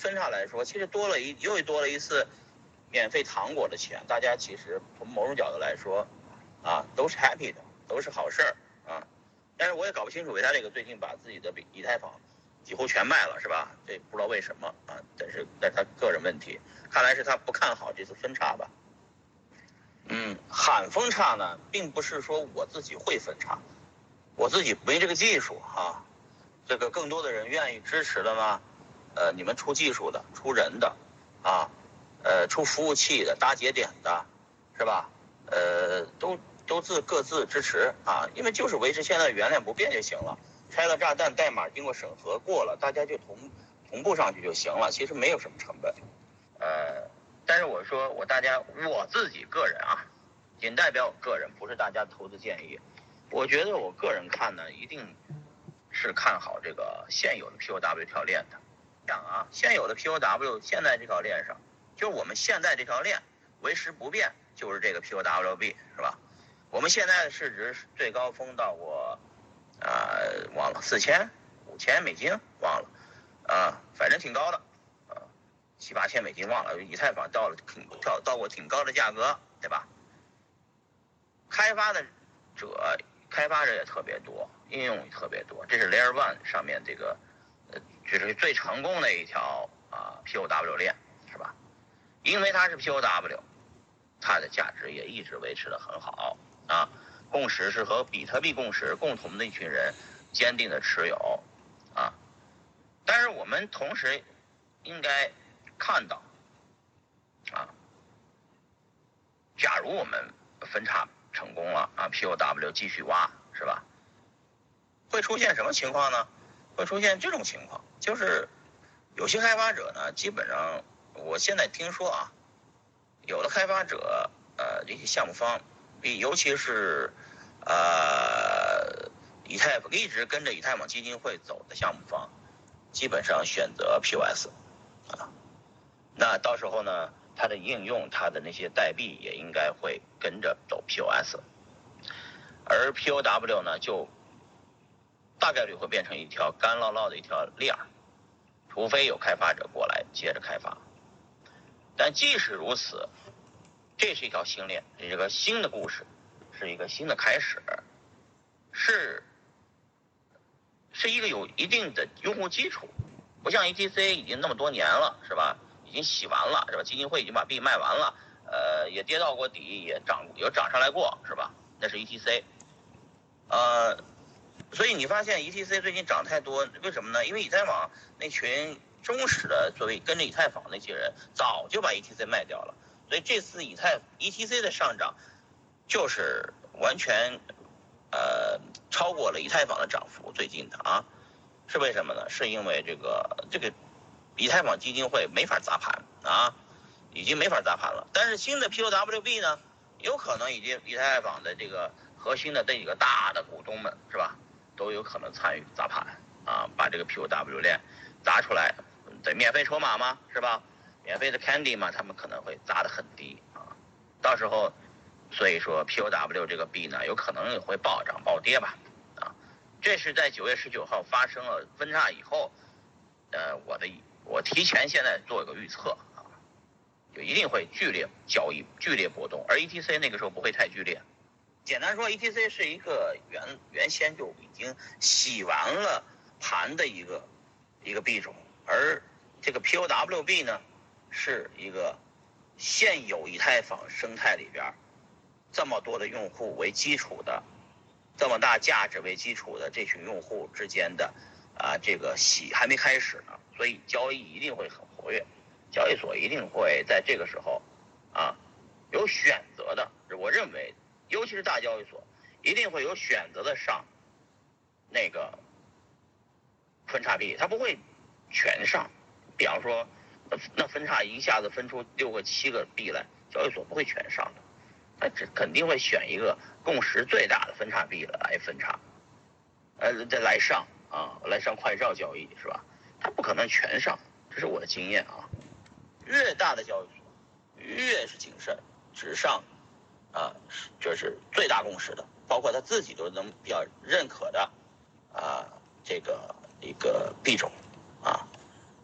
分叉来说，其实多了一又多了一次免费糖果的钱，大家其实从某种角度来说，啊，都是 happy 的，都是好事儿啊。但是我也搞不清楚，维他这个最近把自己的以太坊几乎全卖了，是吧？这不知道为什么啊，但是那他个人问题，看来是他不看好这次分叉吧。嗯，喊分叉呢，并不是说我自己会分叉，我自己没这个技术哈。这个更多的人愿意支持的呢，呃，你们出技术的、出人的，啊，呃，出服务器的、搭节点的，是吧？呃，都都自各自支持啊，因为就是维持现在原链不变就行了。拆了炸弹，代码经过审核过了，大家就同同步上去就行了，其实没有什么成本。呃。但是我说我大家我自己个人啊，仅代表我个人，不是大家投资建议。我觉得我个人看呢，一定是看好这个现有的 POW 条链的。讲啊，现有的 POW 现在这条链上，就是我们现在这条链维持不变，就是这个 POWB 是吧？我们现在的市值最高峰到过，呃，忘了四千、五千美金，忘了，啊，反正挺高的。啊七八千美金忘了，以太坊到了挺到到过挺高的价格，对吧？开发的者开发者也特别多，应用也特别多。这是 Layer One 上面这个，呃，就是最成功的一条啊 POW 链，是吧？因为它是 POW，它的价值也一直维持的很好啊。共识是和比特币共识共同的一群人坚定的持有啊。但是我们同时应该。看到，啊，假如我们分叉成功了啊，POW 继续挖是吧？会出现什么情况呢？会出现这种情况，就是有些开发者呢，基本上我现在听说啊，有的开发者呃这些项目方，比尤其是呃以太一直跟着以太坊基金会走的项目方，基本上选择 POS 啊。那到时候呢，它的应用，它的那些代币也应该会跟着走 POS，而 POW 呢，就大概率会变成一条干唠唠的一条链儿，除非有开发者过来接着开发。但即使如此，这是一条新链，这个新的故事，是一个新的开始，是是一个有一定的用户基础，不像 ETC 已经那么多年了，是吧？已经洗完了是吧？基金会已经把币卖完了，呃，也跌到过底，也涨，有涨上来过是吧？那是 ETC，呃，所以你发现 ETC 最近涨太多，为什么呢？因为以太坊那群忠实的作为跟着以太坊那些人，早就把 ETC 卖掉了，所以这次以太 ETC 的上涨，就是完全呃超过了以太坊的涨幅，最近的啊，是为什么呢？是因为这个这个。以太坊基金会没法砸盘啊，已经没法砸盘了。但是新的 POWB 呢，有可能已经以太坊的这个核心的这几个大的股东们是吧，都有可能参与砸盘啊，把这个 POW 链砸出来，对，免费筹码嘛是吧？免费的 Candy 嘛，他们可能会砸得很低啊。到时候，所以说 POW 这个币呢，有可能会暴涨暴跌吧啊。这是在九月十九号发生了分叉以后，呃，我的。我提前现在做一个预测啊，就一定会剧烈交易、剧烈波动，而 ETC 那个时候不会太剧烈。简单说，ETC 是一个原原先就已经洗完了盘的一个一个币种，而这个 POWB 呢，是一个现有以太坊生态里边这么多的用户为基础的，这么大价值为基础的这群用户之间的啊这个洗还没开始呢。所以交易一定会很活跃，交易所一定会在这个时候，啊，有选择的。我认为，尤其是大交易所，一定会有选择的上那个分叉币，它不会全上。比方说，那分叉一下子分出六个、七个币来，交易所不会全上的，它只肯定会选一个共识最大的分叉币来分叉，呃，再来上啊，来上快照交易是吧？它不可能全上，这是我的经验啊。越大的交易所，越是谨慎，只上啊，就是最大共识的，包括他自己都能比较认可的啊，这个一个币种。